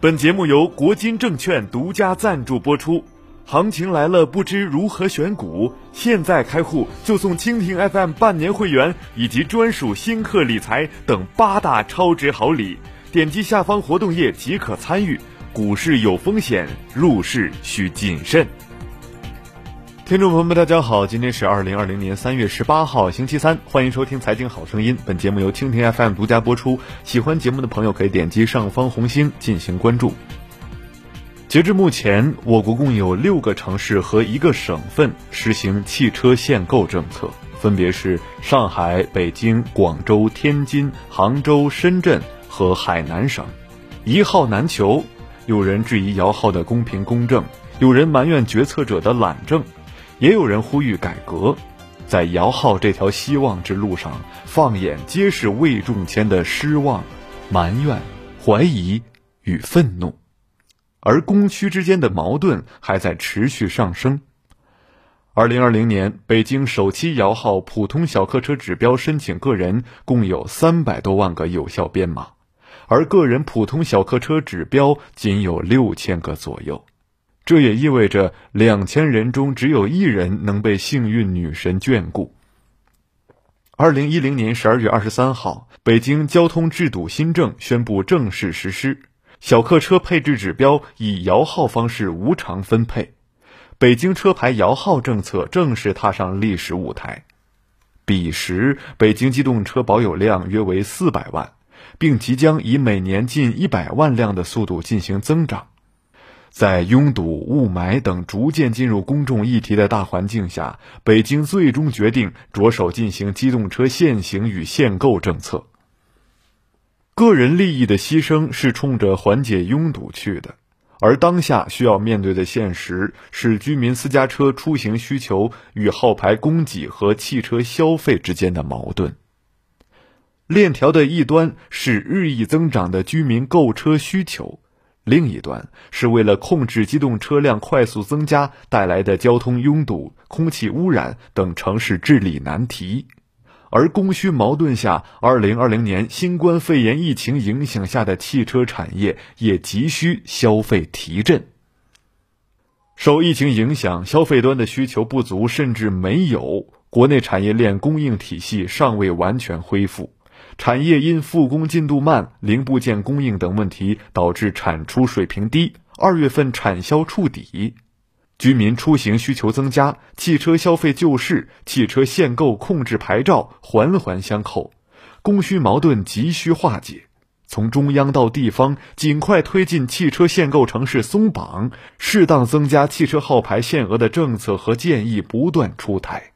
本节目由国金证券独家赞助播出。行情来了，不知如何选股？现在开户就送蜻蜓 FM 半年会员以及专属新客理财等八大超值好礼。点击下方活动页即可参与。股市有风险，入市需谨慎。听众朋友们，大家好，今天是二零二零年三月十八号，星期三，欢迎收听《财经好声音》。本节目由蜻蜓 FM 独家播出。喜欢节目的朋友可以点击上方红星进行关注。截至目前，我国共有六个城市和一个省份实行汽车限购政策，分别是上海、北京、广州、天津、杭州、深圳和海南省。一号难求，有人质疑摇号的公平公正，有人埋怨决策者的懒政。也有人呼吁改革，在摇号这条希望之路上，放眼皆是未中签的失望、埋怨、怀疑与愤怒，而供需之间的矛盾还在持续上升。二零二零年，北京首期摇号普通小客车指标申请个人共有三百多万个有效编码，而个人普通小客车指标仅有六千个左右。这也意味着两千人中只有一人能被幸运女神眷顾。二零一零年十二月二十三号，北京交通制度新政宣布正式实施，小客车配置指标以摇号方式无偿分配，北京车牌摇号政策正式踏上历史舞台。彼时，北京机动车保有量约为四百万，并即将以每年近一百万辆的速度进行增长。在拥堵、雾霾等逐渐进入公众议题的大环境下，北京最终决定着手进行机动车限行与限购政策。个人利益的牺牲是冲着缓解拥堵去的，而当下需要面对的现实是居民私家车出行需求与号牌供给和汽车消费之间的矛盾。链条的一端是日益增长的居民购车需求。另一端是为了控制机动车辆快速增加带来的交通拥堵、空气污染等城市治理难题，而供需矛盾下，二零二零年新冠肺炎疫情影响下的汽车产业也急需消费提振。受疫情影响，消费端的需求不足甚至没有，国内产业链供应体系尚未完全恢复。产业因复工进度慢、零部件供应等问题，导致产出水平低。二月份产销触底，居民出行需求增加，汽车消费救市，汽车限购控制牌照环环相扣，供需矛盾急需化解。从中央到地方，尽快推进汽车限购城市松绑，适当增加汽车号牌限额的政策和建议不断出台。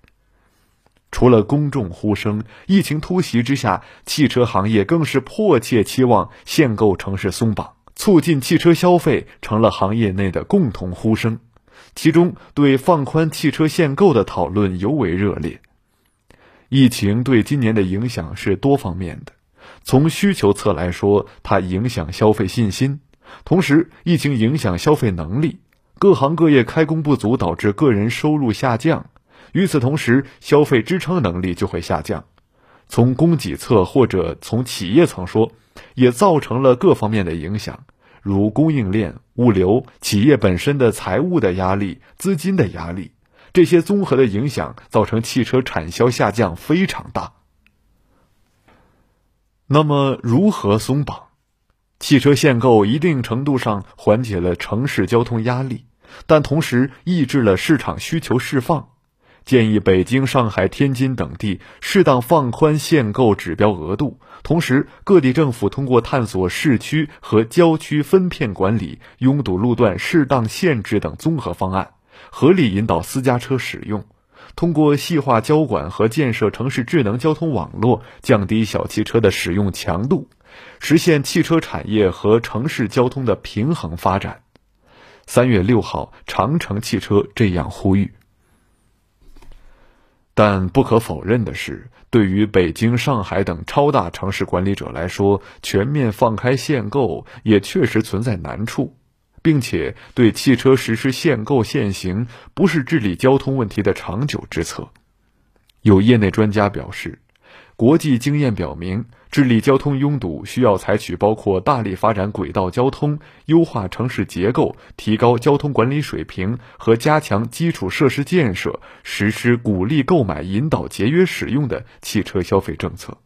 除了公众呼声，疫情突袭之下，汽车行业更是迫切期望限购城市松绑，促进汽车消费成了行业内的共同呼声。其中，对放宽汽车限购的讨论尤为热烈。疫情对今年的影响是多方面的，从需求侧来说，它影响消费信心；同时，疫情影响消费能力，各行各业开工不足，导致个人收入下降。与此同时，消费支撑能力就会下降。从供给侧或者从企业层说，也造成了各方面的影响，如供应链、物流、企业本身的财务的压力、资金的压力，这些综合的影响，造成汽车产销下降非常大。那么，如何松绑？汽车限购一定程度上缓解了城市交通压力，但同时抑制了市场需求释放。建议北京、上海、天津等地适当放宽限购指标额度，同时各地政府通过探索市区和郊区分片管理、拥堵路段适当限制等综合方案，合理引导私家车使用。通过细化交管和建设城市智能交通网络，降低小汽车的使用强度，实现汽车产业和城市交通的平衡发展。三月六号，长城汽车这样呼吁。但不可否认的是，对于北京、上海等超大城市管理者来说，全面放开限购也确实存在难处，并且对汽车实施限购限行不是治理交通问题的长久之策。有业内专家表示，国际经验表明，治理交通拥堵需要采取包括大力发展轨道交通、优化城市结构、提高交通管理水平和加强基础设施建设，实施鼓励购买、引导节约使用的汽车消费政策。